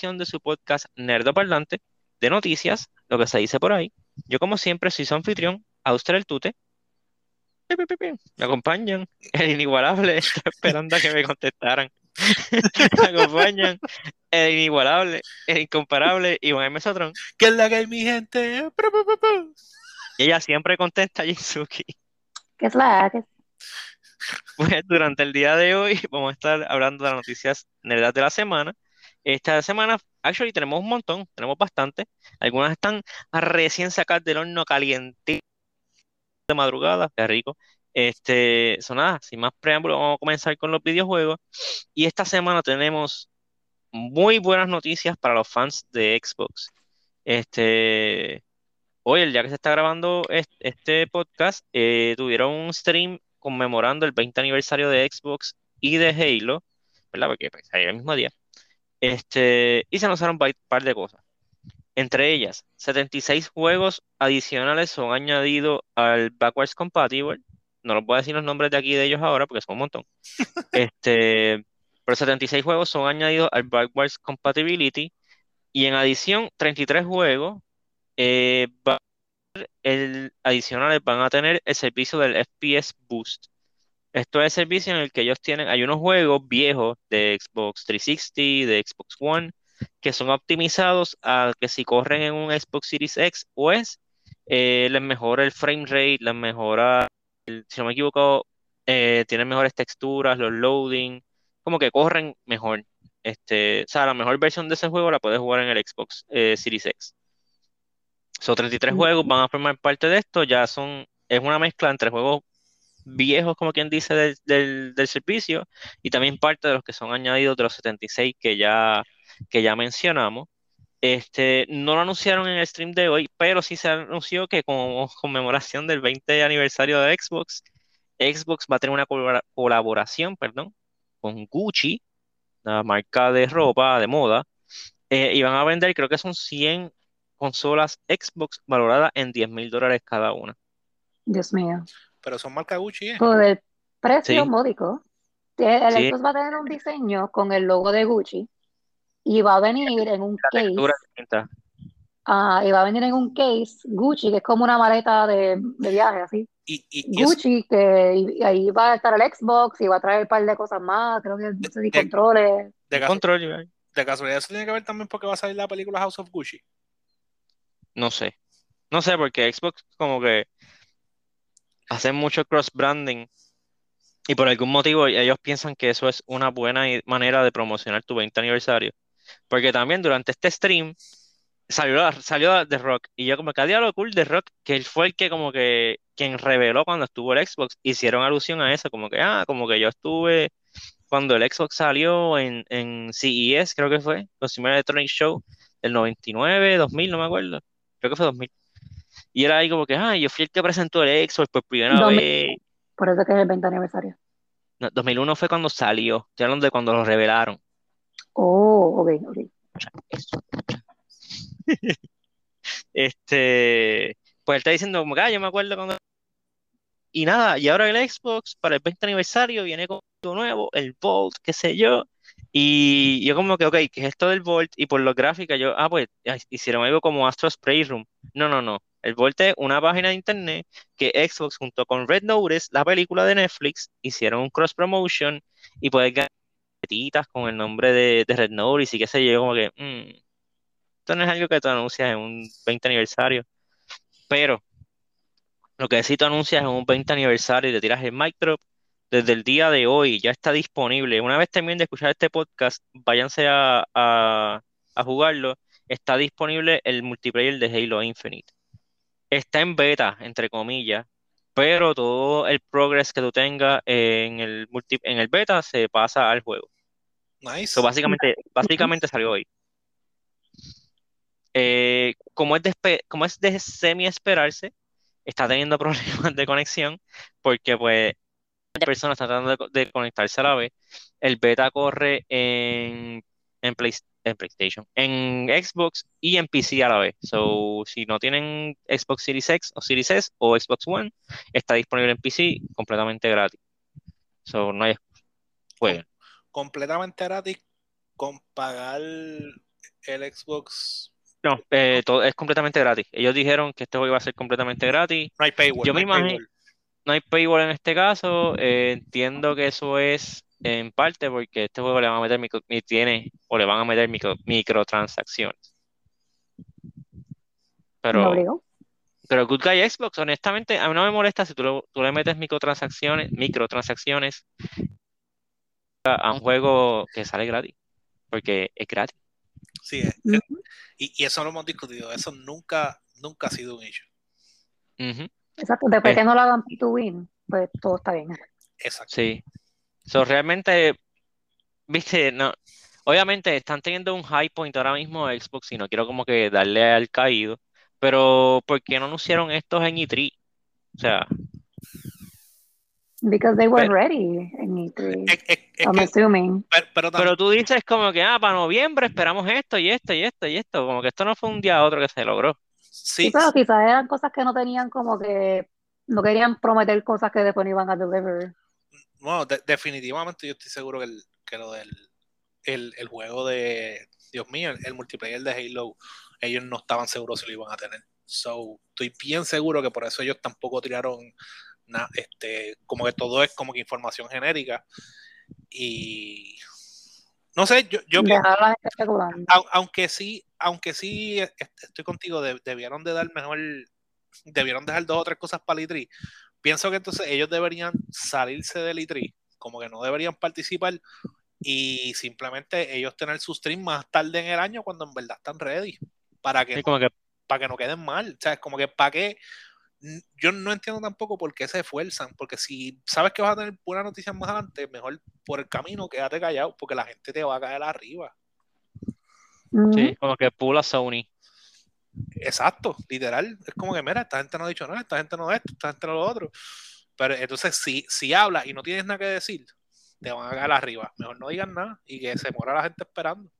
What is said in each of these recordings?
edición de su podcast Nerdo Parlante de noticias, lo que se dice por ahí. Yo como siempre soy su anfitrión, Auster el Tute. Me acompañan, el inigualable, estoy esperando a que me contestaran. me acompañan el inigualable, el incomparable Iván M. Sotrón. ¿Qué es la que hay, mi gente? Y ella siempre contesta a Jinsuki. ¿Qué es la que? Pues durante el día de hoy vamos a estar hablando de las noticias nerdas de la semana. Esta semana, actually, tenemos un montón, tenemos bastante. Algunas están recién sacadas del horno caliente de madrugada, qué rico. Este, son nada, sin más preámbulos, vamos a comenzar con los videojuegos. Y esta semana tenemos muy buenas noticias para los fans de Xbox. Este, hoy, el día que se está grabando este, podcast, eh, tuvieron un stream conmemorando el 20 aniversario de Xbox y de Halo, ¿verdad? Porque pues, ahí el mismo día. Este, y se anunciaron un par de cosas. Entre ellas, 76 juegos adicionales son añadidos al Backwards Compatible. No los voy a decir los nombres de aquí de ellos ahora porque son un montón. este, pero 76 juegos son añadidos al Backwards Compatibility. Y en adición, 33 juegos eh, el, adicionales van a tener el servicio del FPS Boost. Esto es el servicio en el que ellos tienen, hay unos juegos viejos de Xbox 360, de Xbox One, que son optimizados a que si corren en un Xbox Series X, pues eh, les mejora el frame rate, les mejora, si no me equivoco, eh, tienen mejores texturas, los loading, como que corren mejor. Este, o sea, la mejor versión de ese juego la puedes jugar en el Xbox eh, Series X. Son 33 juegos, van a formar parte de esto, ya son, es una mezcla entre juegos viejos, como quien dice, del, del, servicio, y también parte de los que son añadidos de los 76 que ya, que ya mencionamos. Este, no lo anunciaron en el stream de hoy, pero sí se anunció que como conmemoración del 20 aniversario de Xbox, Xbox va a tener una colaboración, perdón, con Gucci, la marca de ropa, de moda, eh, y van a vender, creo que son 100 consolas Xbox valoradas en 10 mil dólares cada una. Dios mío. Pero son marca Gucci, ¿eh? Por el precio módico. El Xbox va a tener un diseño con el logo de Gucci y va a venir en un case. Ah, y va a venir en un case Gucci, que es como una maleta de, de viaje, así. Y, Gucci, que ahí va a estar el Xbox y va a traer un par de cosas más, creo que no sé si controles. De, control, de casualidad, eso tiene que ver también porque va a salir la película House of Gucci. No sé. No sé, porque Xbox como que hace mucho cross-branding y por algún motivo ellos piensan que eso es una buena manera de promocionar tu 20 aniversario. Porque también durante este stream salió, salió The Rock y yo como que había lo cool de Rock, que él fue el que como que quien reveló cuando estuvo el Xbox, hicieron alusión a eso, como que, ah, como que yo estuve cuando el Xbox salió en, en CES, creo que fue, Consumer Electronic Show, el 99, 2000, no me acuerdo creo que fue 2000. Y era ahí como que, ah, yo fui el que presentó el Xbox por primera vez. Por eso que es el 20 aniversario. No, 2001 fue cuando salió, estoy hablando de cuando lo revelaron. Oh, ok, ok. este, pues él está diciendo como que, ah, yo me acuerdo cuando... Y nada, y ahora el Xbox para el 20 aniversario viene con algo nuevo, el Bolt, qué sé yo, y yo como que, ok, ¿qué es esto del Volt? Y por lo gráfica yo, ah, pues hicieron algo como Astro Spray Room. No, no, no. El Volt es una página de internet que Xbox junto con Red Notice, la película de Netflix, hicieron un cross promotion y puedes ganar con el nombre de, Red Notice y qué sé yo, como que, mm, esto no es algo que tú anuncias en un 20 aniversario. Pero lo que sí tú anuncias en un 20 aniversario y te tiras el mic drop, desde el día de hoy ya está disponible. Una vez terminen de escuchar este podcast, váyanse a, a, jugarlo. Está disponible el multiplayer de Halo Infinite. Está en beta, entre comillas, pero todo el progress que tú tengas en el, multi, en el beta se pasa al juego. Nice. básicamente, básicamente salió hoy. Eh, como, es de, como es de semi esperarse, está teniendo problemas de conexión porque pues personas tratando de, conectarse a la vez. El beta corre en, en, PlayStation, en Xbox y en PC a la vez. So, si no tienen Xbox Series X o Series S o Xbox One, está disponible en PC completamente gratis. So, no hay Completamente gratis con pagar el Xbox. No, eh, todo es completamente gratis. Ellos dijeron que este juego iba a ser completamente gratis. No hay paywall. Yo me imagino, no hay paywall en este caso. Eh, entiendo que eso es en parte porque este juego le van a meter micro, tiene o le van a meter micro, microtransacciones. Pero, pero Good Guy Xbox, honestamente, a mí no me molesta si tú, tú le metes microtransacciones, microtransacciones a un juego que sale gratis, porque es gratis. Sí, y, eso lo hemos discutido, eso nunca, nunca ha sido un issue. Exacto, después que no lo hagan to win, pues todo está bien. Exacto. Sí. So, realmente, viste, no, obviamente están teniendo un high point ahora mismo Xbox y no quiero como que darle al caído, pero ¿por qué no anunciaron estos en E3? O sea, Because they were ready en E3. I'm assuming. Pero, tú dices como que, ah, para noviembre esperamos esto y esto y esto y esto. Como que esto no fue un día a otro que se logró. Sí. pero quizás eran cosas que no tenían como que. No querían prometer cosas que después no iban a deliver. Bueno, definitivamente yo estoy seguro que, el, que lo del el, el, juego de. Dios mío, el, multiplayer de Halo, ellos no estaban seguros si lo iban a tener. So, estoy bien seguro que por eso ellos tampoco tiraron este, como que todo es como que información genérica. Y no sé, yo, yo aunque sí, aunque sí estoy contigo, debieron de dar mejor, debieron dejar dos o tres cosas para Litri. Pienso que entonces ellos deberían salirse del Litri, como que no deberían participar y simplemente ellos tener su stream más tarde en el año cuando en verdad están ready para que, como que... para que no queden mal, o sea, es como que para que yo no entiendo tampoco por qué se esfuerzan, porque si sabes que vas a tener buenas noticias más adelante, mejor por el camino quédate callado, porque la gente te va a caer arriba. Sí, como que pula Sony. Exacto, literal. Es como que, mira, esta gente no ha dicho nada, esta gente no esto, esta gente no lo otro. Pero entonces, si, si hablas y no tienes nada que decir, te van a caer arriba. Mejor no digan nada y que se muera la gente esperando.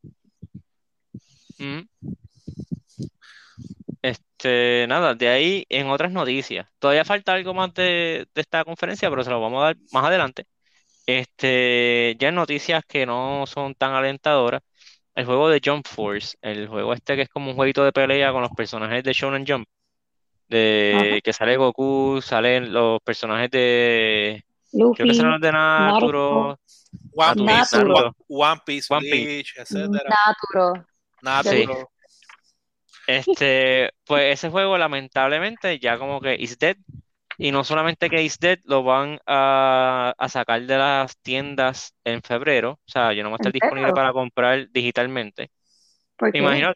Este, nada, de ahí en otras noticias. Todavía falta algo más de, esta conferencia, pero se lo vamos a dar más adelante. Este, ya en noticias que no son tan alentadoras. El juego de Jump Force, el juego este que es como un jueguito de pelea con los personajes de Shonen Jump. De que sale Goku, salen los personajes de. creo que son los de Naturo. One, Piece, One Piece, One Piece, Naturo. Naturo. Este, pues ese juego lamentablemente ya como que is dead. Y no solamente que is dead, lo van a, sacar de las tiendas en febrero. O sea, yo no voy a estar disponible para comprar digitalmente. ¿Por Imagino,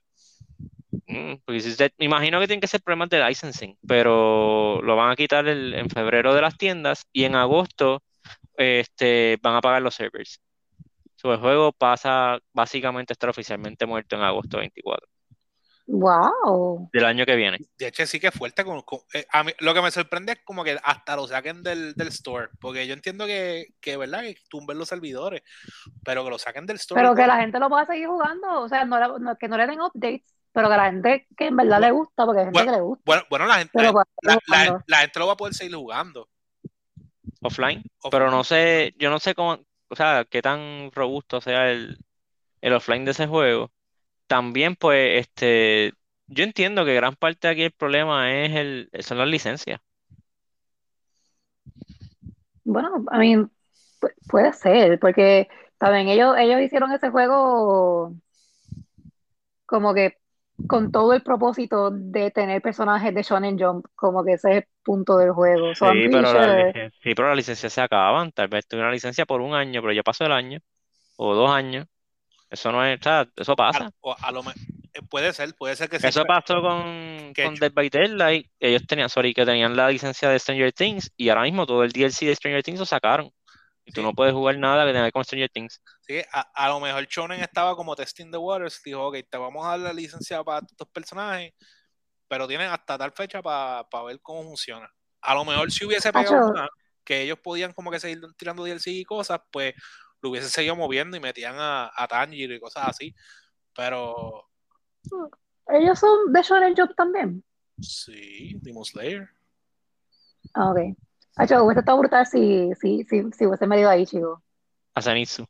mm, me imagino que tienen que ser problemas de licensing, pero lo van a quitar en febrero de las tiendas y en agosto este, van a pagar los servers. el juego pasa básicamente a estar oficialmente muerto en agosto 24. Wow. Del año que viene. De hecho, sí que es fuerte. Con, eh, a mí, lo que me sorprende es como que hasta lo saquen del, del store. Porque yo entiendo que, que, ¿verdad? Que tumben los servidores. Pero que lo saquen del store. Pero que la gente lo pueda seguir jugando. O sea, no, no, que no le den updates. Pero que la gente que en verdad le gusta, porque hay gente que le gusta. Bueno, bueno la, gente, la, la, gente lo va a poder seguir jugando. Offline. Pero no sé, yo no sé cómo, o sea, qué tan robusto sea el, el offline de ese juego también, pues, este, yo entiendo que gran parte de aquí el problema es el, son las licencias. Bueno, a mí puede ser, porque saben, ellos, ellos hicieron ese juego como que con todo el propósito de tener personajes de Shonen Jump, como que ese es el punto del juego. sí, pero sí, pero las licencias se acaban. Tal vez tuve una licencia por un año, pero ya pasó el año, o dos años. Eso no es, eso pasa. Eh, puede ser, puede ser que Eso pasó con, con Dead by Daylight. Ellos tenían, sorry, que tenían la licencia de Stranger Things y ahora mismo todo el DLC de Stranger Things lo sacaron. Y tú no puedes jugar nada que tenga que ver con Stranger Things. Sí, a, lo mejor Shonen estaba como testing the waters. Dijo, ok, te vamos a dar la licencia para estos personajes, pero tienen hasta tal fecha para ver cómo funciona. A lo mejor si hubiese pegado una, que ellos podían como que seguir tirando DLC y cosas, pues lo hubiesen seguido moviendo y metían a, a Tanjiro y cosas así. Pero. ¿Ellos son de Shonen Jump también? Sí, Demon Slayer. Ah, ok. Hacho, hubiese estado brutal si, si, si, si hubiese medido ahí, chico. A Zenitsu.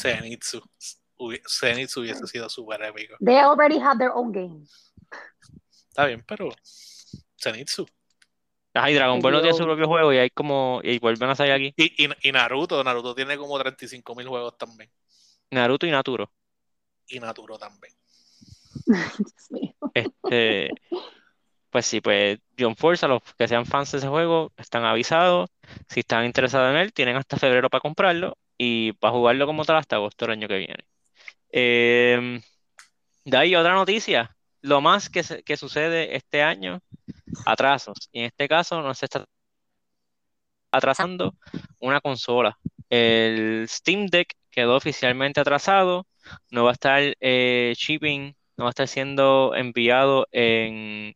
Zenitsu. Zenith hubiese sido súper épico. They already have their own game. Está bien, pero Zenitsu. Ay, Dragon Ball no tiene su propio juego y hay como. Y vuelven a salir aquí. Y, y, Naruto, Naruto tiene como 35 mil juegos también. Naruto y Naturo. Y Naturo también. este. Pues sí, pues John Force, a los que sean fans de ese juego, están avisados. Si están interesados en él, tienen hasta febrero para comprarlo y para jugarlo como tal hasta agosto del año que viene. Em, de ahí otra noticia. Lo más que, que sucede este año, atrasos. Y en este caso no se está atrasando una consola. El Steam Deck quedó oficialmente atrasado. No va a estar eh, shipping, no va a estar siendo enviado en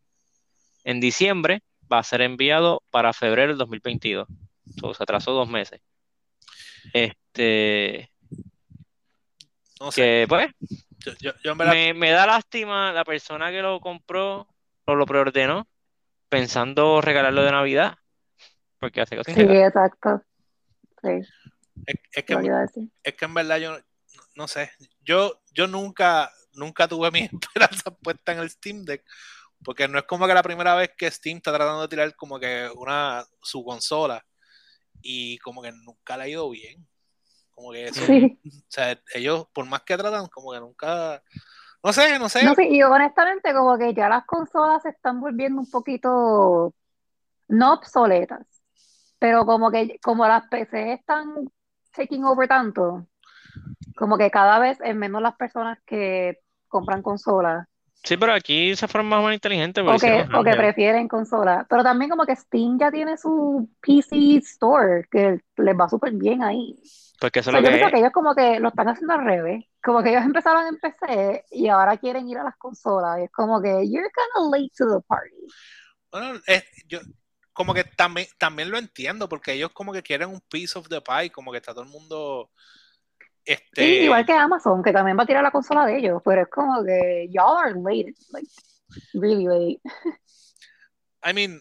en diciembre va a ser enviado para febrero del 2022. se atrasó dos meses. Este. No sé. pues. Me, da lástima la persona que lo compró o lo preordenó pensando regalarlo de Navidad. Porque hace cosas. Sí, exacto. Sí. Es, que, es, que, en verdad yo no, sé. Yo, yo nunca, nunca tuve mi esperanza puesta en el Steam Deck porque no es como que la primera vez que Steam está tratando de tirar como que una su consola y como que nunca le ha ido bien. Como que eso, o sea, ellos por más que tratan, como que nunca, no sé, no sé. No, sí, y honestamente como que ya las consolas se están volviendo un poquito, no obsoletas, pero como que como las PC están taking over tanto, como que cada vez es menos las personas que compran consolas Sí, pero aquí se forma más inteligente. O que, o que prefieren consola. Pero también como que Steam ya tiene su PC Store, que les va súper bien ahí. Porque eso lo yo que que ellos como que lo están haciendo al revés. Como que ellos empezaron en PC y ahora quieren ir a las consolas. Y es como que, you're kind of late to the party. Bueno, yo como que también, también lo entiendo, porque ellos como que quieren un piece of the pie, como que está todo el mundo este... Sí, igual que Amazon, que también va a tirar la consola de ellos, pero es como que y'all are late, like really late. I mean,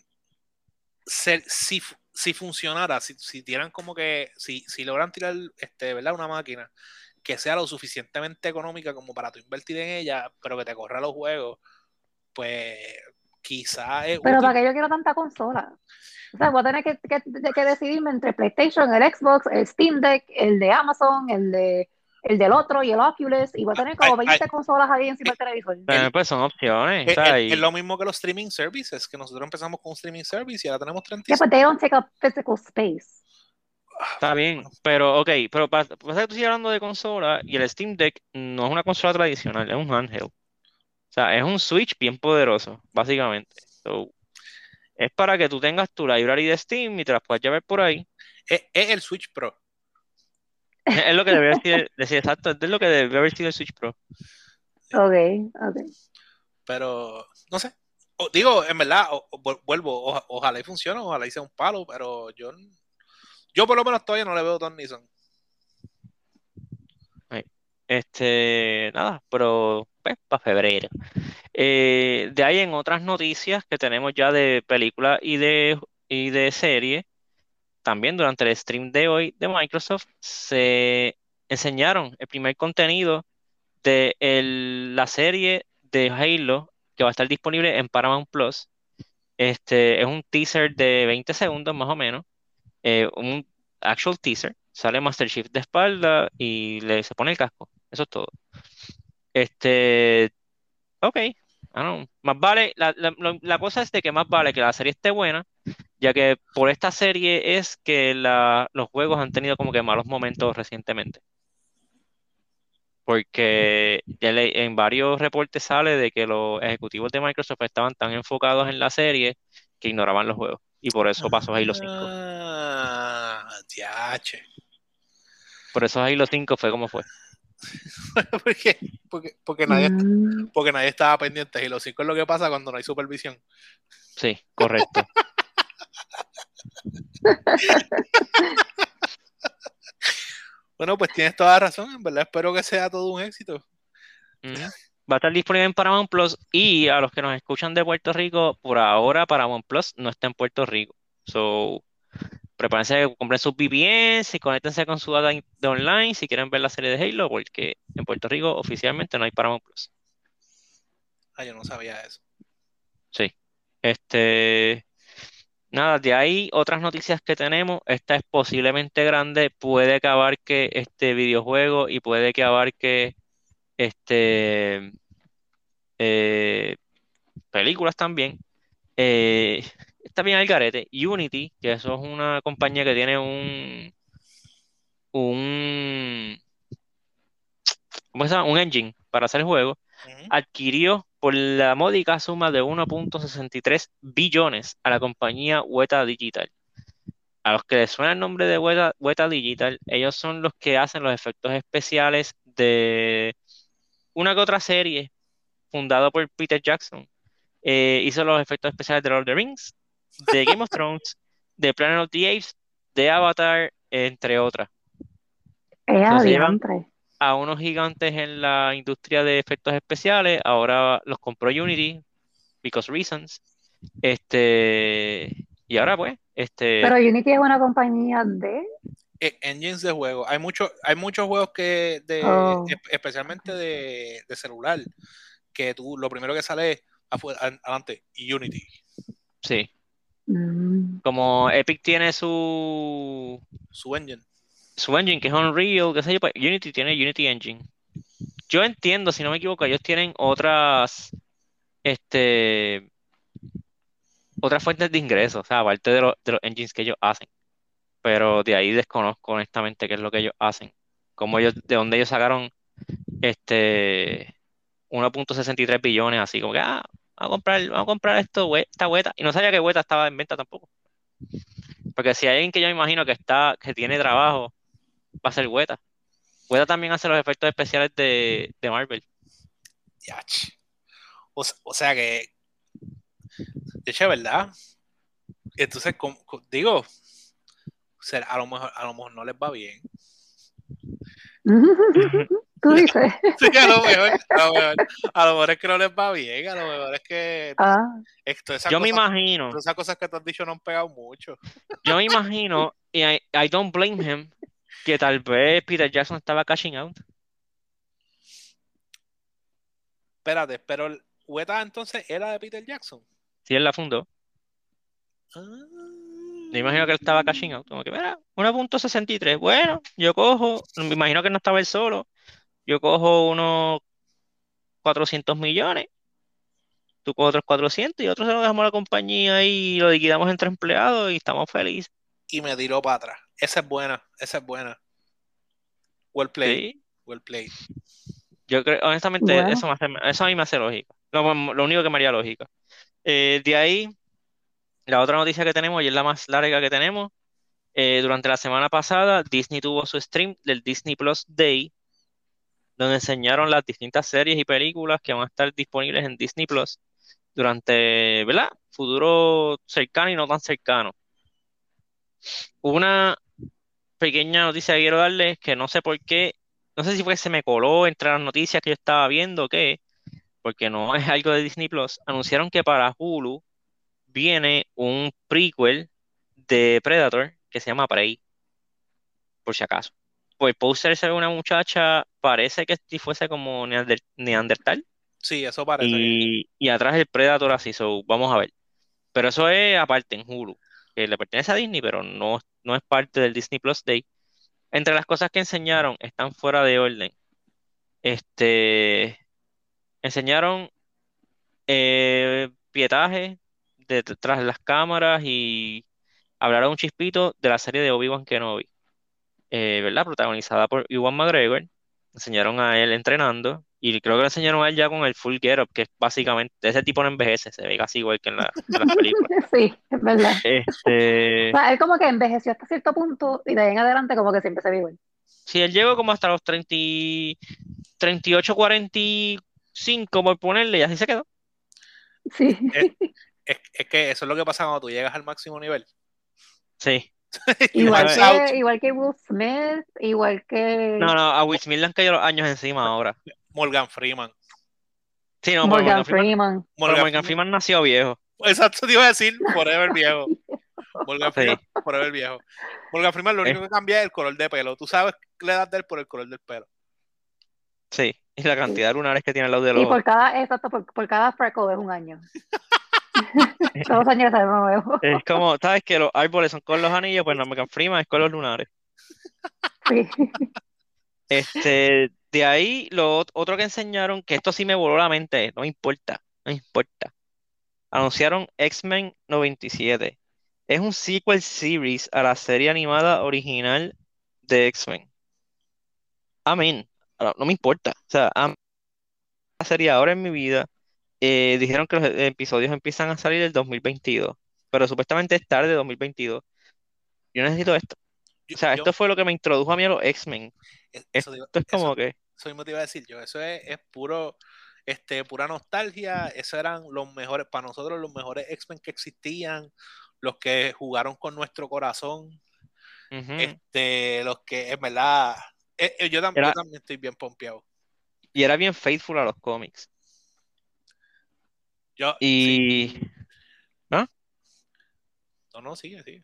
si, si funcionara, si, si tiran como que, si, si logran tirar, este, ¿verdad? Una máquina que sea lo suficientemente económica como para tú invertir en ella, pero que te corra los juegos, pues quizá es Pero para que yo quiero tanta consola. O sea, voy a tener que, que, decidirme entre PlayStation, el Xbox, el Steam Deck, el de Amazon, el de el del otro y el Oculus, y voy a tener como 20 consolas ahí encima del televisor. Eh, pues son opciones. Es, lo mismo que los streaming services, que nosotros empezamos con un streaming service y ahora tenemos 30. Yeah, but they don't take up physical space. Está bien, pero ok, pero pasa que tú sigues hablando de consola y el Steam Deck no es una consola tradicional, es un handheld. O sea, es un Switch bien poderoso, básicamente. So, es para que tú tengas tu library de Steam y te las puedas llevar por ahí. Es, el Switch Pro. Es lo que debe decir, exacto, es lo que debe haber sido el Switch Pro. Ok, ok. Pero, no sé. digo, en verdad, vuelvo, ojalá y funcione, ojalá y sea un palo, pero yo, yo por lo menos todavía no le veo Don Nissan. Este, nada, pero pues, para febrero. Eh, de ahí en otras noticias que tenemos ya de película y de, y de serie, también durante el stream de hoy de Microsoft se enseñaron el primer contenido de la serie de Halo que va a estar disponible en Paramount Plus. Este es un teaser de 20 segundos más o menos, eh, un actual teaser. Sale Master Chief de espalda y le se pone el casco. Eso es todo. Este, ok, más vale, la, cosa es de que más vale que la serie esté buena, ya que por esta serie es que los juegos han tenido como que malos momentos recientemente. Porque en varios reportes sale de que los ejecutivos de Microsoft estaban tan enfocados en la serie que ignoraban los juegos. Y por eso pasó Halo 5. Ah, por eso Halo 5 fue como fue. porque, porque, porque, nadie, mm. porque nadie estaba pendiente. Y lo 5 es lo que pasa cuando no hay supervisión. Sí, correcto. bueno, pues tienes toda la razón. En verdad, espero que sea todo un éxito. Va a estar disponible en Paramount Plus. Y a los que nos escuchan de Puerto Rico, por ahora Paramount Plus no está en Puerto Rico. So, prepárense que compren sus VPNs y conéctense con su data de online si quieren ver la serie de Halo, porque en Puerto Rico oficialmente no hay Paramount Plus. Ah, yo no sabía eso. Sí. Este. Nada, de ahí otras noticias que tenemos. Esta es posiblemente grande, puede que abarque este videojuego y puede que abarque este eh, películas también. Eh, está bien el garete. Unity, que eso es una compañía que tiene un un ¿cómo se llama? un engine para hacer juegos, adquirió por la módica suma de 1.63 billones a la compañía Weta Digital. A los que les suena el nombre de Weta, Digital, ellos son los que hacen los efectos especiales de una que otra serie fundada por Peter Jackson. Eh, hizo los efectos especiales de Lord of the Rings, de Game of Thrones, de Planet of the Apes, de Avatar, entre otras. a unos gigantes en la industria de efectos especiales, ahora los compró Unity, because reasons. Este, y ahora pues, este. Pero Unity es una compañía de e, engines de juego. Hay muchos, hay muchos juegos que de, oh. especialmente de, celular, que tú lo primero que sale es adelante, Unity. Sí. Mm. Como Epic tiene su su engine. Su engine, que es Unreal, qué sé yo, pues Unity tiene Unity Engine. Yo entiendo, si no me equivoco, ellos tienen otras este otras fuentes de ingresos, o sea, aparte de, de los engines que ellos hacen. Pero de ahí desconozco honestamente qué es lo que ellos hacen. Como ellos, de dónde ellos sacaron este 1.63 billones, así como que ah, vamos a comprar, vamos a comprar esto, esta hueta. Y no sabía que hueta estaba en venta tampoco. Porque si hay alguien que yo me imagino que está, que tiene trabajo, va a ser hueta. Hueta también hace los efectos especiales de, de Marvel. O, o, sea que, de hecho, ¿verdad? Entonces, digo, o sea, a lo mejor, a lo mejor no les va bien. Tú dices. Sí, a lo mejor, a lo mejor, es que no les va bien, a lo mejor es que ah. esto, yo me imagino. Esas cosas que te has dicho no han pegado mucho. Yo me imagino, y I, don't blame him, que tal vez Peter Jackson estaba cashing out. Espérate, pero Weta entonces era de Peter Jackson. Sí, él la fundó. Ah. Me imagino que él estaba cashing out. Como que, mira, 1.63. Bueno, yo cojo. Me imagino que no estaba él solo. Yo cojo unos 400 millones. Tú coges otros 400 y otros se lo dejamos a la compañía y lo liquidamos entre empleados y estamos felices. Y me tiró para atrás. Esa es buena. Esa es buena. Well played. Well played. Yo creo, honestamente, eso, eso a mí me hace lógica. Lo, único que me haría lógica. Eh, de ahí la otra noticia que tenemos, y es la más larga que tenemos, eh, durante la semana pasada Disney tuvo su stream del Disney Plus Day, donde enseñaron las distintas series y películas que van a estar disponibles en Disney Plus durante, ¿verdad? Futuro cercano y no tan cercano. Una pequeña noticia que quiero darles, que no sé por qué, no sé si fue que se me coló entre las noticias que yo estaba viendo o qué, porque no es algo de Disney Plus, anunciaron que para Hulu viene un prequel de Predator que se llama Prey, por si acaso. Pues póster se ve una muchacha, parece que si fuese como Neandertal. Sí, eso parece. Y, y atrás el Predator así, so, vamos a ver. Pero eso es aparte en Hulu, que le pertenece a Disney, pero no, no es parte del Disney Plus Day. Entre las cosas que enseñaron están fuera de orden. Este enseñaron eh, pietaje detrás de las cámaras y hablaron un chispito de la serie de Obi-Wan Kenobi, eh, ¿verdad? Protagonizada por Ewan McGregor. Enseñaron a él entrenando y creo que le enseñaron a él ya con el full get up, que es básicamente, ese tipo no envejece, se ve casi igual que en, la, las películas. sí, es verdad. Este... O sea, él como que envejeció hasta cierto punto y de ahí en adelante como que siempre se ve igual. Sí, él llegó como hasta los 30, 38, 45 por ponerle y así se quedó. Sí. Eh, es, que eso es lo que pasa cuando tú llegas al máximo nivel. Sí. igual, que, igual que Will Smith, igual que. No, no, a Will Smith le han caído los años encima ahora. Morgan Freeman. Sí, no, Morgan, Freeman. Morgan, Freeman nació viejo. Exacto, te iba a decir, forever viejo. Morgan Freeman por el viejo. Morgan Freeman lo único que cambia es el color de pelo. Tú sabes la edad de él por el color del pelo. Sí, y la cantidad de lunares que tiene al lado de los Y por cada, exacto, por, por cada freckle es un año. Todos años nuevo. Es como, ¿sabes que los árboles son con los anillos? Pues no, Morgan Freeman es con los lunares. Sí. Este, de ahí, lo ot- otro que enseñaron, que esto sí me voló la mente, no me importa, no me importa. Anunciaron X-Men 97. Es un sequel series a la serie animada original de X-Men. Amén. No me importa. O sea, am- la serie ahora en mi vida. Eh, dijeron que los e- episodios empiezan a salir el 2022, pero supuestamente es tarde 2022. Yo necesito esto. Yo- O sea, yo- esto fue lo que me introdujo a mí a los X-Men. eso, Esto digo- es eso- como que... eso mismo te iba a decir yo. Eso es, es puro, este, pura nostalgia. Esos eran los mejores, para nosotros, los mejores X-Men que existían, los que jugaron con nuestro corazón, este, los que, en verdad, eh, eh, yo, tam- yo también estoy bien pompeado. Y era bien faithful a los cómics. Yo, Y sí. No, no, sigue, sigue.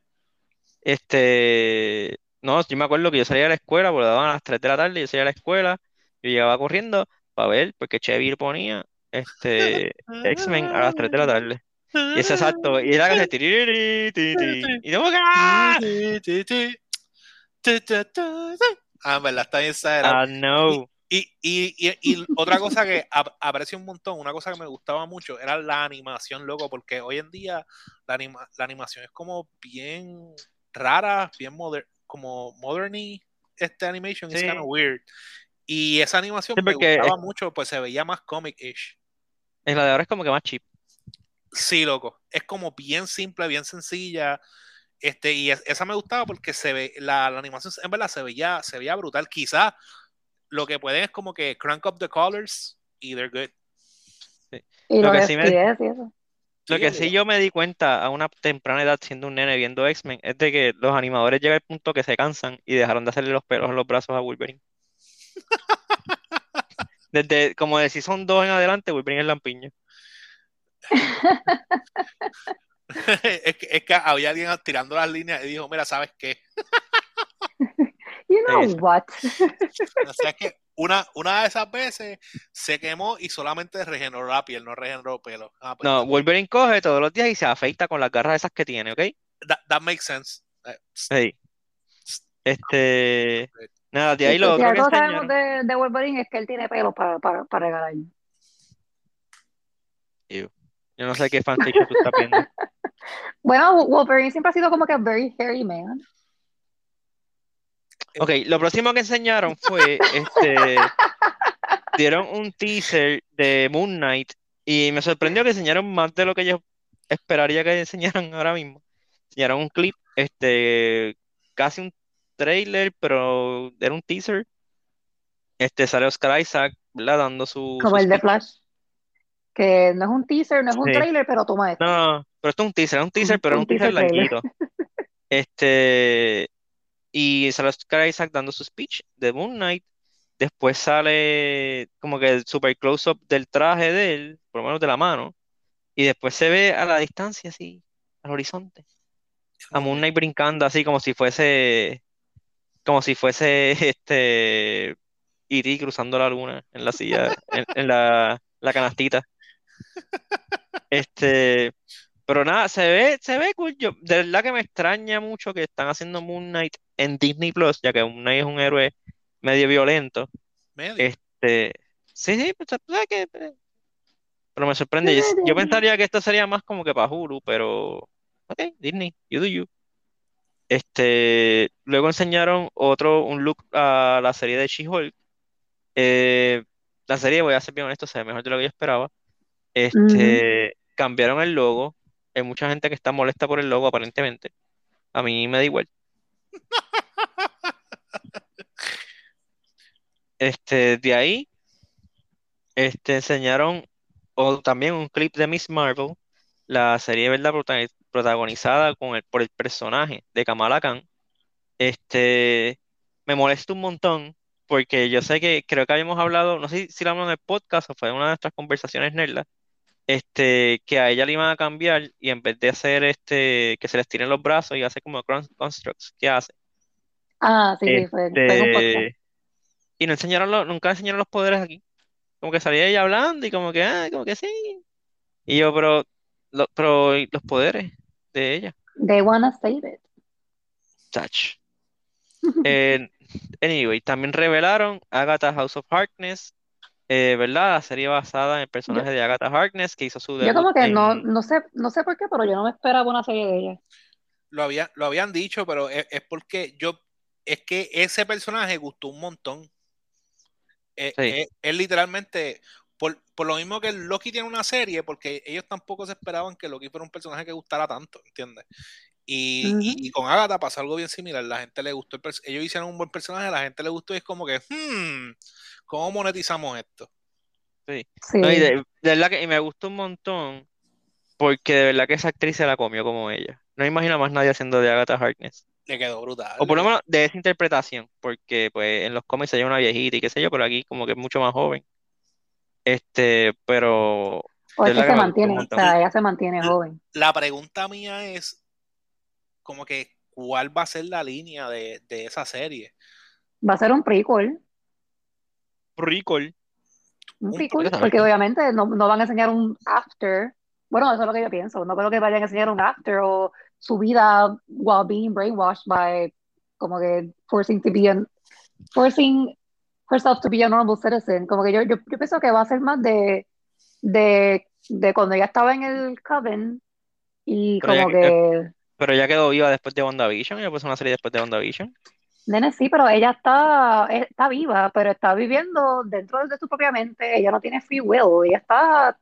este, no, yo me acuerdo que yo salía de la escuela, porque daban a las 3 de la tarde, yo salía a la escuela, yo llegaba corriendo para ver, porque Chevy ponía este X-Men a las 3 de la tarde. Y ese exacto, y era que se y yo, ¡ah! Ah, verdad, está bien exagerado. Ah, no. Y, y, y, y otra cosa que ap- aprecio un montón, una cosa que me gustaba mucho, era la animación, loco, porque hoy en día la, anima- la animación es como bien rara, bien moder como moderny, este animation es Sí. kind of weird. Y esa animación Sí, me gustaba mucho, pues se veía más comic-ish. En la de ahora es como que más cheap. Sí, loco. Es como bien simple, bien sencilla. Este, y es- esa me gustaba porque se ve, la, la animación en verdad se veía, se veía brutal. Quizás lo que pueden es como que crank up the colors y they're good. Y Lo que sí me- y eso. Lo que sí yo me di cuenta a una temprana edad siendo un nene viendo X-Men es de que los animadores llegan al punto que se cansan y dejaron de hacerle los pelos en los brazos a Wolverine. Desde como de Season 2 en adelante, Wolverine es lampiño. es, que, es que había alguien tirando las líneas y dijo, mira, ¿sabes qué? Know Eso. what? O sea, es que una, una de esas veces se quemó y solamente regeneró la piel, no regeneró pelo. Ah, pues, No, Wolverine coge todos los días y se afeita con las garras esas que tiene, ¿ok? that, that makes sense. Eh, Sí. Este. Nada, de ahí lo si otro que algo sabemos de, de Wolverine es que él tiene pelos para, para, para regalar. Yo no sé qué fanfiction tú estás viendo. Bueno, Wolverine siempre ha sido como que a very hairy man. Ok, lo próximo que enseñaron fue este. Dieron un teaser de Moon Knight y me sorprendió que enseñaron más de lo que yo esperaría que enseñaran ahora mismo. Enseñaron un clip, este, casi un trailer, pero era un teaser. Este sale Oscar Isaac, ¿verdad? Dando su, Como su el de. Flash. Que no es un teaser, no es un Sí. trailer, pero toma esto. No, no, pero esto es un teaser, es un teaser, pero es Un un teaser teaser larguito. Este, y sale Oscar Isaac dando su speech de Moon Knight. Después sale como que el super close-up del traje de él, por lo menos de la mano. Y después se ve a la distancia, así, al horizonte. A Moon Knight brincando así como si fuese, como si fuese este E.T. cruzando la luna en la silla, en, en la, la canastita. Este, pero nada, se ve, se ve cool. Yo, de verdad que me extraña mucho que están haciendo Moon Knight en Disney Plus, ya que Knight es un héroe medio violento. medio. Este, sí, sí, pues, ¿sabes qué? Pero me sorprende. Yo, yo pensaría que esto sería más como que para Hulu, pero ok, Disney, you do you. Este, luego enseñaron otro, un look a la serie de She-Hulk. Eh, la serie, voy a ser bien honesto, se ve mejor de lo que yo esperaba. Este, cambiaron el logo. Hay mucha gente que está molesta por el logo, aparentemente. A mí me da igual. Este, de ahí, este, enseñaron o también un clip de Miss Marvel, la serie, ¿verdad? Protagoni- protagonizada con el, por el personaje de Kamala Khan. Este, me molesta un montón porque yo sé que creo que habíamos hablado, no sé si lo hablamos en el podcast o fue en una de nuestras conversaciones nerdas, este, que a ella le iban a cambiar y en vez de hacer este, que se les tiren los brazos y hace como constructs, ¿qué hace? Ah, sí, sí, fue, este, Y no enseñaron nunca enseñaron los poderes aquí. Como que salía ella hablando y como que, ah, como que sí. Y yo, pero, pero los poderes de ella. They wanna save it. Touch. anyway, también revelaron Agatha House of Harkness, eh, ¿verdad? La serie basada en el personaje de Agatha Harkness que hizo su debut. Yo como que no, no sé, no sé por qué, pero yo no me esperaba una serie de ella. Lo, había, lo habían dicho, pero es, porque yo, es que ese personaje gustó un montón. Eh, eh, es, literalmente, por, lo mismo que Loki tiene una serie, porque ellos tampoco se esperaban que Loki fuera un personaje que gustara tanto, ¿entiendes? Y, con Agatha pasó algo bien similar. La gente le gustó, el ellos hicieron un buen personaje, la gente le gustó y es como que, hmm, ¿cómo monetizamos esto? Sí. de, verdad que me gustó un montón porque de verdad que esa actriz se la comió como ella. No imagino más nadie haciendo de Agatha Harkness. Le quedó brutal. O por lo menos de esa interpretación, porque pues en los cómics hay una viejita y qué sé yo, pero aquí como que es mucho más joven. Este, pero... O es que se mantiene, o sea, ella se mantiene joven. La pregunta mía es, como que cuál va a ser la línea de, esa serie. Va a ser un prequel. Prequel. Un prequel, porque obviamente no, van a enseñar un after. Bueno, eso es lo que yo pienso. No creo que vayan a enseñar un after o su vida while being brainwashed by como que forcing to be forcing herself to be a normal citizen. Como que yo, yo, pienso que va a ser más de, de, cuando ella estaba en el coven y como que pero ella quedó viva después de WandaVision, ella puso una serie después de WandaVision. Nene, sí, pero ella está, está viva, pero está viviendo dentro de su propia mente, ella no tiene free will, ella está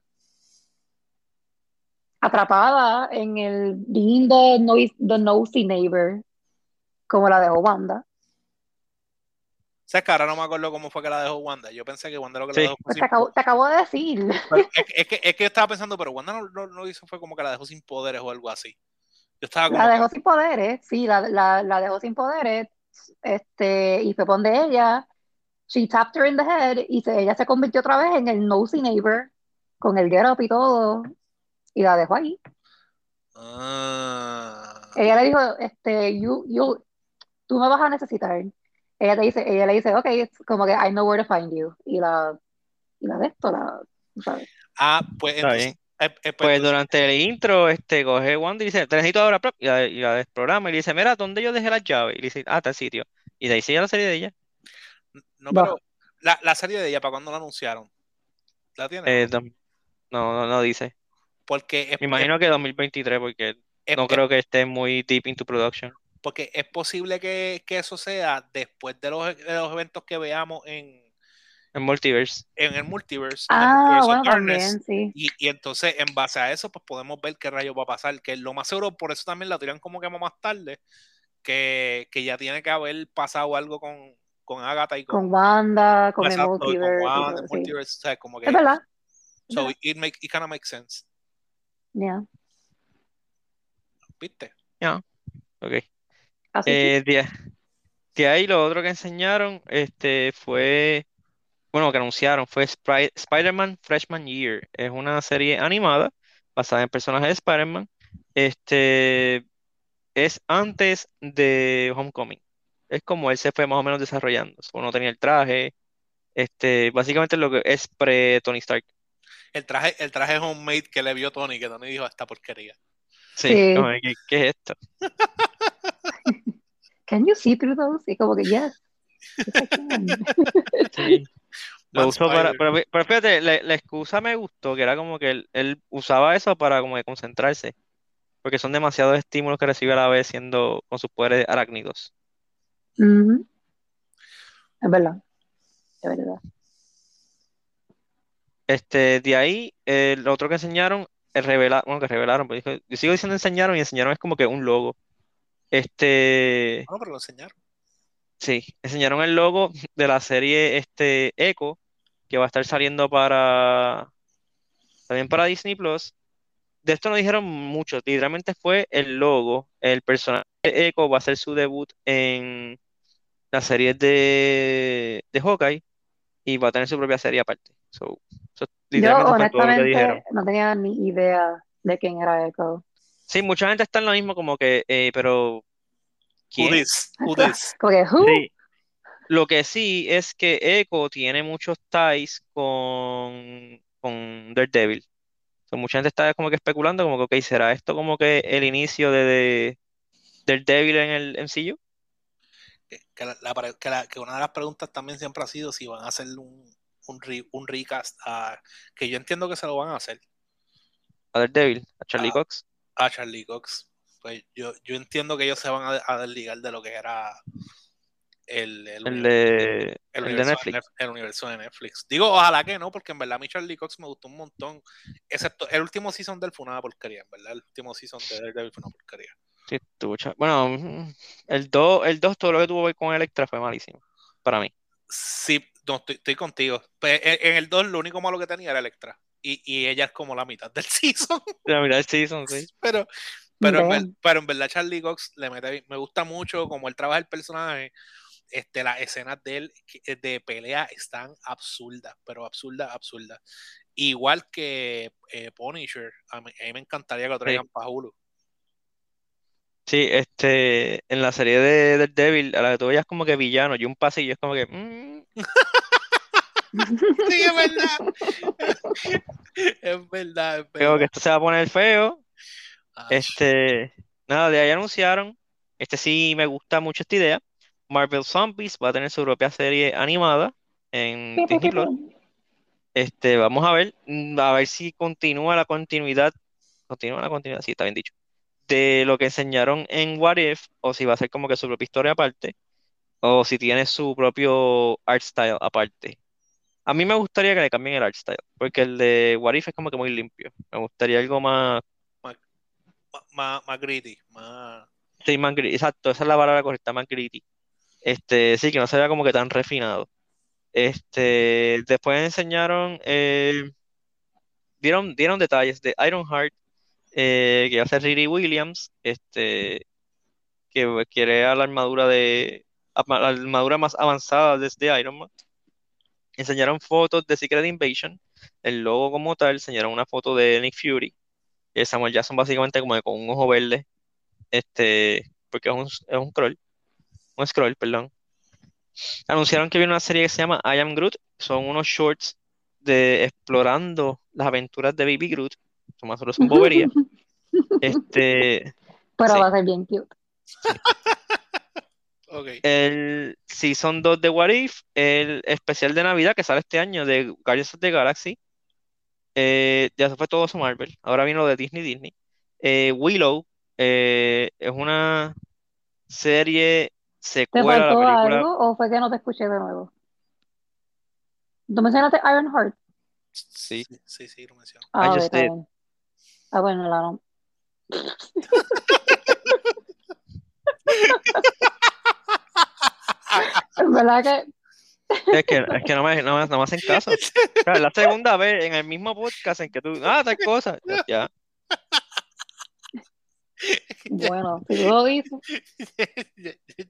atrapada en el being the, nosy neighbor, como la dejó Wanda. O sea, que ahora no me acuerdo cómo fue que la dejó Wanda. Yo pensé que Wanda lo que la dejó pues te, acabo, te, acabo, de decir. Es, que, es que yo estaba pensando, pero Wanda no lo hizo, fue como que la dejó sin poderes o algo así la dejó sin poderes, sí, la, la, dejó sin poderes, este, y fue donde ella, she tapped her in the head, y ella se convirtió otra vez en el nosy neighbor, con el get up y todo, y la dejó ahí. Ah. Ella le dijo, este, you, you, tú me vas a necesitar. Ella te dice, ella le dice, ok, como que I know where to find you. Y la, y la de esto, la, ¿sabes? Ah, pues entonces, eh, eh, pues, pues durante el intro, este, coge Wanda y dice, te necesito ahora, y la, y la desprograma y le dice, mira, ¿dónde yo dejé la llave? Y le dice, ah, tal sitio. Y de ahí sigue la serie de ella. No, pero la, la serie de ella, ¿para cuándo la anunciaron? ¿La tiene? Eh, no, no, no dice. Porque Me imagino que 2023, porque no creo que esté muy deep into production. Porque es posible que, que eso sea después de los, de los eventos que veamos en, en Multiverse. En el Multiverse. Ah, bueno, también, sí. Y, y, entonces, en base a eso, pues podemos ver qué rayos va a pasar. Que lo más seguro, por eso también la tiran como que más tarde, que, que ya tiene que haber pasado algo con, con Agatha y con, con Wanda, con el Multiverse. Con Wanda, el multiverse o sea, como que, es verdad. So it, make, it kind of makes sense. Yeah. ¿Viste? Yeah. Ok. Así eh, de, de ahí lo otro que enseñaron este, fue bueno, que anunciaron fue Spider-Man Freshman Year. Es una serie animada basada en personajes de Spider-Man. Este es antes de Homecoming. Es como él se fue más o menos desarrollando. Uno tenía el traje. Este, básicamente lo que es pre-Tony Stark. El traje, el traje homemade que le vio Tony, que Tony dijo esta porquería. Sí, ¿qué, ¿qué, es esto? Can you see through those? Y como que yes. sí. Lo usó para, pero, fíjate, la, excusa me gustó, que era como que él, usaba eso para como que concentrarse, porque son demasiados estímulos que recibe a la vez siendo con sus poderes arácnidos. Es verdad, es verdad. Este, de ahí, el otro que enseñaron, el revela, bueno, que revelaron, pero yo sigo diciendo enseñaron y enseñaron es como que un logo. Este. No, pero lo enseñaron. Sí, enseñaron el logo de la serie este, Echo, que va a estar saliendo para también para Disney Plus. De esto no dijeron mucho, literalmente fue el logo, el personaje de Echo va a hacer su debut en la serie de, de Hawkeye y va a tener su propia serie aparte. Yo honestamente no tenía ni idea de quién era Echo. Sí, mucha gente está en lo mismo como que, eh, pero ¿quién? Lo que sí es que Echo tiene muchos ties con, con Daredevil. mucha gente está como que especulando como que, ok, ¿será esto como que el inicio de, Daredevil en el MCU? Que, que, una de las preguntas también siempre ha sido si van a hacer un, un, recast, que yo entiendo que se lo van a hacer. A Daredevil, a Charlie Cox. A Charlie Cox. Pues yo, yo entiendo que ellos se van a, desligar de lo que era el, el, de, Netflix. el universo de Netflix. Digo, ojalá que no, porque en verdad a mí Charlie Cox me gustó un montón. Excepto el último season del fue una porquería, en verdad. El último season de Daredevil fue una porquería. Sí, bueno, el 2, el 2, todo lo que tuvo que ver con Electra fue malísimo. Para mí. Sí, no, estoy, contigo. Pues, en, el 2 lo único malo que tenía era Electra. Y, y, ella es como la mitad del season. La mitad del season, sí. Pero, pero, en, pero en verdad Charlie Cox le mete, me gusta mucho como él trabaja el personaje. Este, las escenas de él de pelea están absurdas, pero absurdas, absurdas. Igual que eh, Punisher, a mí, me encantaría que lo traigan para Hulu. Sí, este, en la serie de, de Devil, a la que tú veías como que villano y un pasillo, es como que. Mm". sí, es verdad. es verdad, Creo que esto se va a poner feo. este, nada, de ahí anunciaron. Este sí me gusta mucho esta idea. Marvel Zombies va a tener su propia serie animada en Disney Plus. Este, vamos a ver, mm, a ver si continúa la continuidad. Continúa la continuidad, sí, está bien dicho de lo que enseñaron en What If, o si va a ser como que su propia historia aparte, o si tiene su propio art style aparte. A mí me gustaría que le cambien el art style, porque el de What If es como que muy limpio. Me gustaría algo más. Más, más, gritty, más. Sí, más gritty, exacto, esa es la palabra correcta, más gritty. Este, sí, que no se vea como que tan refinado. Este, después enseñaron, eh, dieron, dieron detalles de Ironheart eh, que a ser Riri Williams, este, que quiere la armadura de la armadura más avanzada desde Iron Man. Enseñaron fotos de Secret Invasion, el logo como tal, enseñaron una foto de Nick Fury, Samuel Jackson básicamente como con un ojo verde, este, porque es un, es un scroll, un scroll, perdón. Anunciaron que viene una serie que se llama I Am Groot, son unos shorts de explorando las aventuras de Baby Groot, más solo son boberías. este, Pero va a ser bien cute. El Season 2 de What If, el especial de Navidad que sale este año de Guardians of the Galaxy. Eh, ya se fue todo su Marvel. Ahora vino lo de Disney Disney. Eh, Willow eh, es una serie secuela ¿Te faltó algo o fue que no te escuché de nuevo? ¿Tú mencionaste Ironheart? Sí. Sí, sí, lo menciono. Ah, Ah, bueno, la no. es verdad que. Es que, es que no, me, no, me, no me hacen caso. Es la segunda vez en el mismo podcast en que tú, ah, tal cosa, ya. Bueno, si tú lo dices.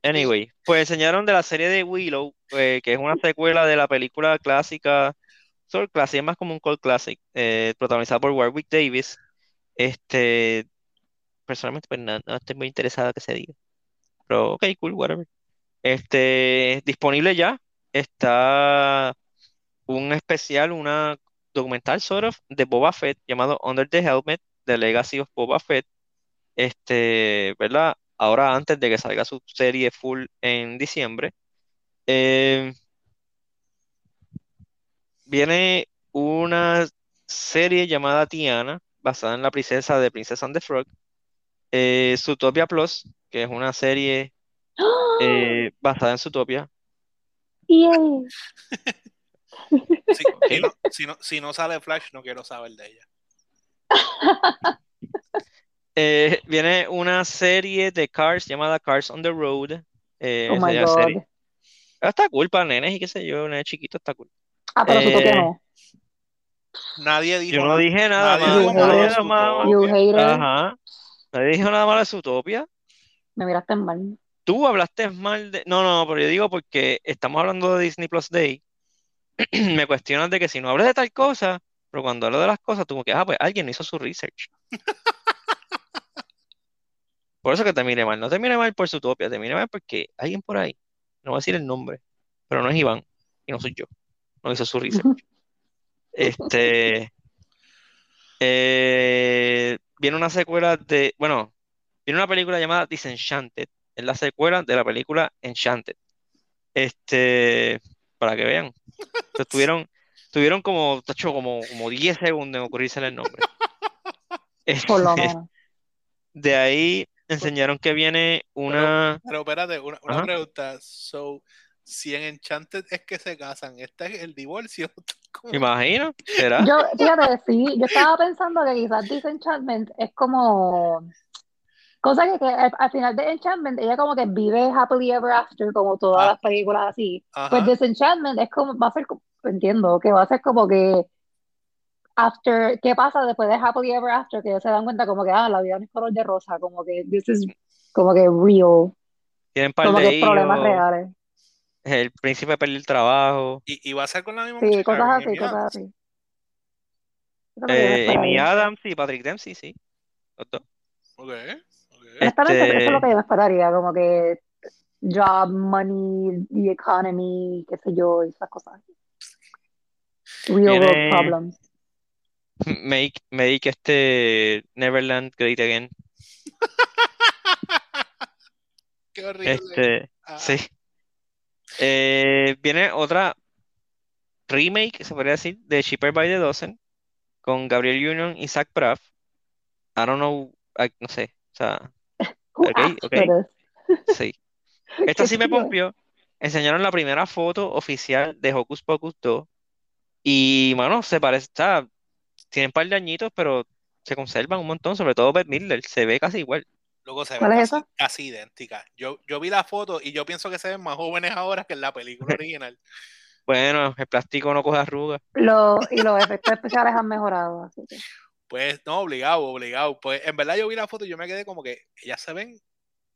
Anyway, pues enseñaron de la serie de Willow, pues, que es una secuela de la película clásica, Soul Classic, es más como un Cold Classic, eh, protagonizada por Warwick Davis, este, personalmente, pues no, estoy muy interesado que se diga. Pero, ok, cool, whatever. Este, disponible ya. Está un especial, una documental, sort of, de Boba Fett llamado Under the Helmet, The Legacy of Boba Fett. Este, ¿verdad? Ahora, antes de que salga su serie full en diciembre. Eh, viene una serie llamada Tiana, basada en la princesa de Princess and the Frog. Eh, Plus, que es una serie eh, basada en Zootopia. si, no, sale Flash, no quiero saber de ella. Eh, viene una serie de Cars llamada Cars on the Road. Eh, oh my God. Serie. Está cool para nenes y qué sé yo, nenes chiquito está cool. Ah, pero Zootopia no. Nadie dijo. Yo no dije nada nadie Nadie, malo. Ajá. nadie dijo nada malo de Zootopia. Me miraste mal. Tú hablaste mal de. No, no, pero yo digo porque estamos hablando de Disney Plus Day. me cuestionas de que si no hablas de tal cosa, Pero cuando hablo de las cosas, tú como que, ah, pues alguien hizo su research. Por eso que te mire mal. No te mire mal por su topia, te mire mal porque alguien por ahí, no voy a decir el nombre, pero no es Iván y no soy yo. No hizo su research. Este. Eh, viene una secuela de. Bueno, viene una película llamada Disenchanted. Es la secuela de la película Enchanted. Este. Para que vean. tuvieron, tuvieron como, tacho, como, como 10 segundos en ocurrirse el nombre. Por lo De ahí enseñaron que viene una. Pero, espérate, una, una pregunta. So, si en Enchanted es que se casan, este es el divorcio. ¿Me imagino, ¿será? Yo, fíjate, sí, yo estaba pensando que quizás Disenchantment es como. Cosa que, que al, final de Enchantment ella como que vive happily ever after, como todas ah. las películas así. Pues Disenchantment es como, va a ser, entiendo, que va a ser como que after, ¿qué pasa después de Happily Ever After? Que ellos se dan cuenta como que, ah, la vida no es color de rosa, como que this is como que real. Tienen par como de que problemas reales. El príncipe perdió el trabajo. ¿Y, va a ser con la misma Sí, cosas así, cosas así. Eh, Amy Adams y Patrick Dempsey, sí. Los dos. Ok. okay. Honestamente, eso es lo que yo me esperaría, como que job, money, the economy, qué sé yo, esas cosas. Real world problems. Make, make este Neverland Great Again. Qué horrible. Este, ah. sí. Eh, viene otra remake, se podría decir, de Cheaper by the Dozen, con Gabriel Union y Zach Braff. I don't know, no sé, o sea, ok, ok. Sí. Esta sí me pompió. Enseñaron la primera foto oficial de Hocus Pocus 2. Y, bueno, se parece, está, tienen un par de añitos, pero se conservan un montón, sobre todo Beth Midler, se ve casi igual. Luego se ve casi, idéntica. Yo, yo vi la foto y yo pienso que se ven más jóvenes ahora que en la película original. bueno, el plástico no coge arrugas. Lo, y los efectos especiales han mejorado, así que. Pues no, obligado, obligado. Pues en verdad yo vi la foto y yo me quedé como que ellas se ven,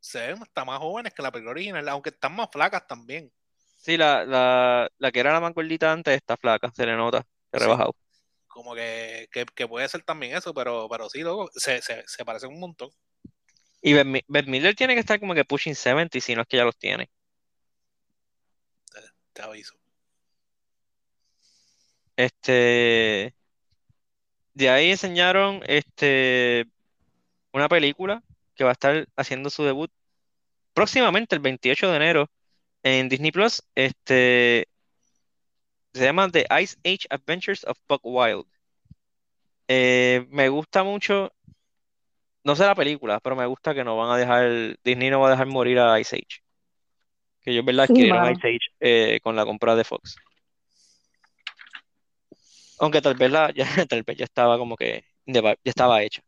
se ven hasta más jóvenes que la película original, aunque están más flacas también. Sí, la, la, la que era la más gordita antes está flaca, se le nota, se ha rebajado como que, que, puede ser también eso, pero, pero sí, luego se, se, se parece un montón. Y Beth Miller tiene que estar como que pushing 70 si no es que ya los tiene. Te, aviso. Este. De ahí enseñaron este una película que va a estar haciendo su debut próximamente, el 28 de enero, en Disney Plus. Este se llama The Ice Age Adventures of Buck Wild. Eh, me gusta mucho, no sé la película, pero me gusta que no van a dejar, Disney no va a dejar morir a Ice Age. Que ellos, ¿verdad? Adquirieron Ice Age eh, con la compra de Fox. Aunque tal vez, la, ya, tal vez ya estaba como que, ya estaba hecha.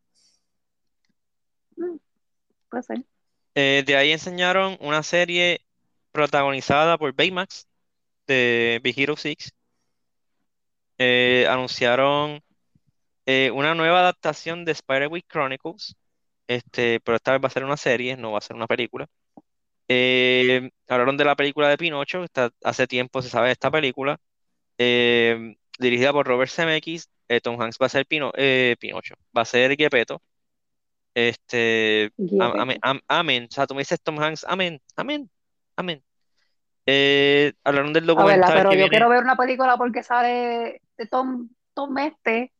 Mm, puede ser. Eh, de ahí enseñaron una serie protagonizada por Baymax, de Big Hero 6 eh, anunciaron eh, una nueva adaptación de Spider-Man Chronicles, este, pero esta vez va a ser una serie, no va a ser una película. Eh, hablaron de la película de Pinocho, hace tiempo se sabe de esta película, dirigida por Robert Zemeckis. Tom Hanks va a ser Pino, Pinocho, va a ser Gepetto. Este, amén, O sea, tú me dices Tom Hanks, amén, amén, amén. Eh, hablaron del documental. pero yo quiero ver una película porque sale de Tom, Tom Este.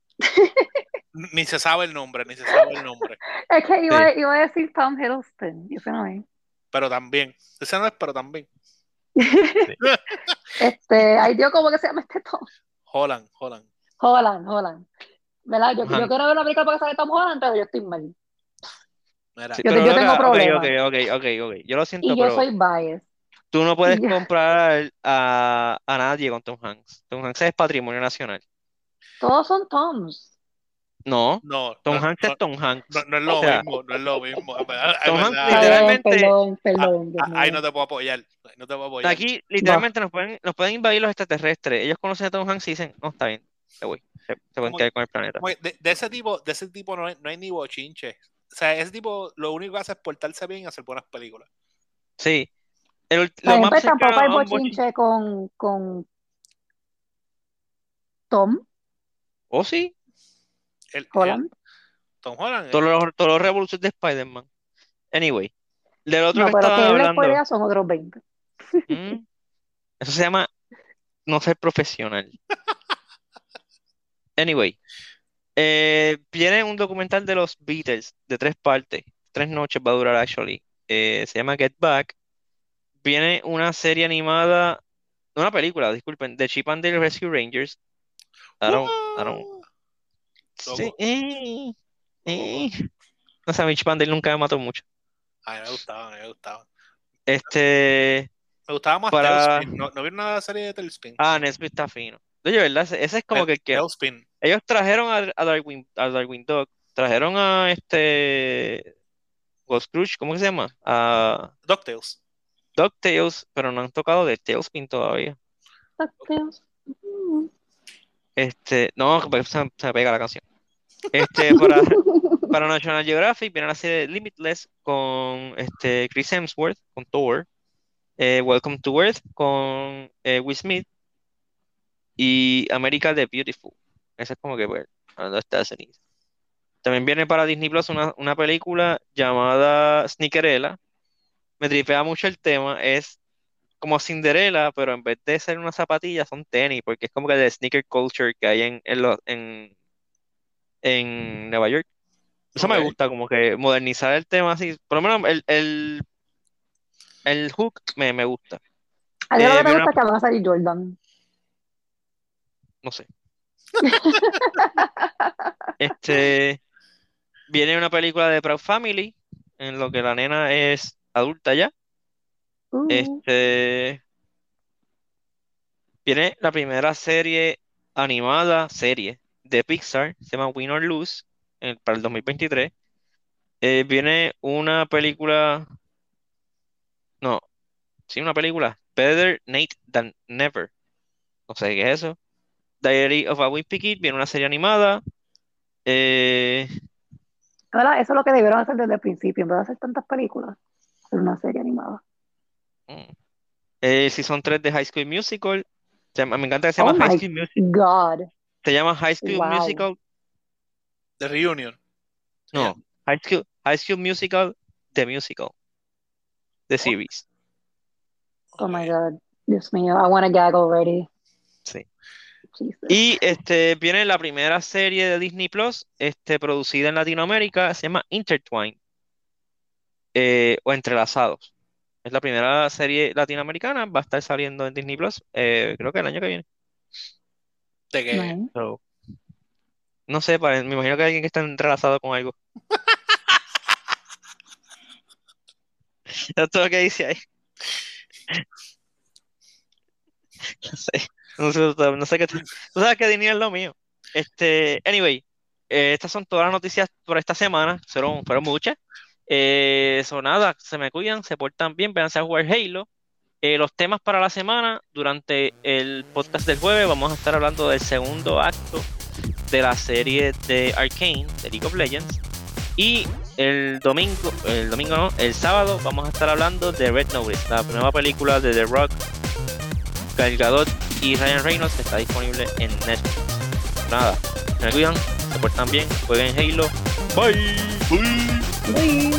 ni se sabe el nombre, ni se sabe el nombre. es que iba, iba, a decir Tom Hiddleston, yo no es. Pero también, ese no es, pero también. este, ay Dios, ¿cómo que se llama este Tom? Holland, Holland. Holland, Holland. ¿Verdad? Yo, yo quiero ver una película porque sale Tom Holland, pero yo estoy mal. Mira, yo, yo, tengo problemas. Okay, okay, okay, okay, Yo lo siento, y yo soy biased. Tú no puedes comprar a, a nadie con Tom Hanks. Tom Hanks es patrimonio nacional. Todos son Toms. No, no Tom Hanks es Tom Hanks. No, es lo mismo, no es lo mismo. Tom Hanks literalmente. Perdón, perdón, ah, ahí no te puedo apoyar. No te puedo apoyar. Aquí literalmente nos pueden, nos pueden invadir los extraterrestres. Ellos conocen a Tom Hanks y dicen, no, está bien, se voy. Se, pueden quedar con el planeta. De, de, ese tipo, de ese tipo no hay, no hay ni bochinche. O sea, ese tipo lo único que hace es portarse bien y hacer buenas películas. Sí, el, pues tampoco hay bochinche con, con Tom. ¿O sí? El, Holland. Tom Holland. Todos los, todos los revoluciones de Spider-Man. Anyway. Del otro no, que pero que hablando. Son otros 20. Mm. Eso se llama no ser profesional. Anyway. Eh, viene un documental de los Beatles de tres partes. Tres noches va a durar, actually. Eh, se llama Get Back. Viene una serie animada. Una película, disculpen. De Chip and Dale Rescue Rangers. I don't, I don't, Sí, eh, eh. No sé, a mí Chip and Dale nunca me mató mucho. A mí me gustaba, a mí me gustaba. Este. Me gustaba más para... Tailspin. ¿No, ¿No vieron una serie de Tailspin? Ah, Nesby está fino. Oye, ¿verdad? Ese es como que el que. Tailspin. Ellos trajeron a, Darwin, a Darwin Dog, trajeron a este. Ghost Crush, ¿cómo se llama? A. DuckTales. DuckTales, pero no han tocado de Tailspin todavía. DuckTales. Este, no, se, se me pega la canción. Este, para, para National Geographic viene la serie Limitless con este, Chris Hemsworth, con Thor. Eh, Welcome to Earth con eh, Will Smith. Y America the Beautiful. Esa es como que, bueno, ¿dónde está ceniza? También viene para Disney Plus una, una película llamada Sneakerella. Me tripea mucho el tema. Es como Cinderella, pero en vez de ser una zapatilla, son tenis, porque es como que el sneaker culture que hay en, en, en, Nueva York. Eso me gusta, como que modernizar el tema así. Por lo menos el, el, el hook me, me gusta. A mí eh, me gusta que va a salir Jordan. No sé. este viene una película de Proud Family, en lo que la nena es adulta ya. Uh. Este viene la primera serie animada, serie de Pixar, se llama Win or Lose, para el 2023. Eh, viene una película, no, sí, una película, Better Nate Than Never. No sé qué es eso. Diary of a Wimpy Kid, viene una serie animada. Eh, eso es lo que debieron hacer desde el principio, en vez de hacer tantas películas, hacer una serie animada. Mm. Eh, son 3 de High School Musical. me encanta que se llama oh High School Musical. God. Se llama High School Musical. The Reunion. No, High School, High School Musical, The Musical. The series. Oh my God. Dios mío, I want to gag already. Sí. Y este viene la primera serie de Disney Plus, este, producida en Latinoamérica, se llama Intertwine eh, o Entrelazados. Es la primera serie latinoamericana, va a estar saliendo en Disney Plus, eh, creo que el año que viene. ¿De qué? no sé, me imagino que alguien que está entrelazado con algo. es todo lo que dice ahí. no sé. No sé, qué. Tú sabes que Disney es lo mío. Este, anyway, eh, estas son todas las noticias por esta semana. Fueron, fueron muchas. Eh, nada, se me cuidan, se portan bien, véanse a jugar Halo. Eh, los temas para la semana, durante el podcast del jueves, vamos a estar hablando del segundo acto de la serie de Arcane, de League of Legends. Y el domingo, el domingo no, el sábado vamos a estar hablando de Red Notice, la nueva película de The Rock, Gal y Ryan Reynolds está disponible en Netflix. Nada, me cuidan, se portan bien, jueguen Halo. Bye. Bye. Bye.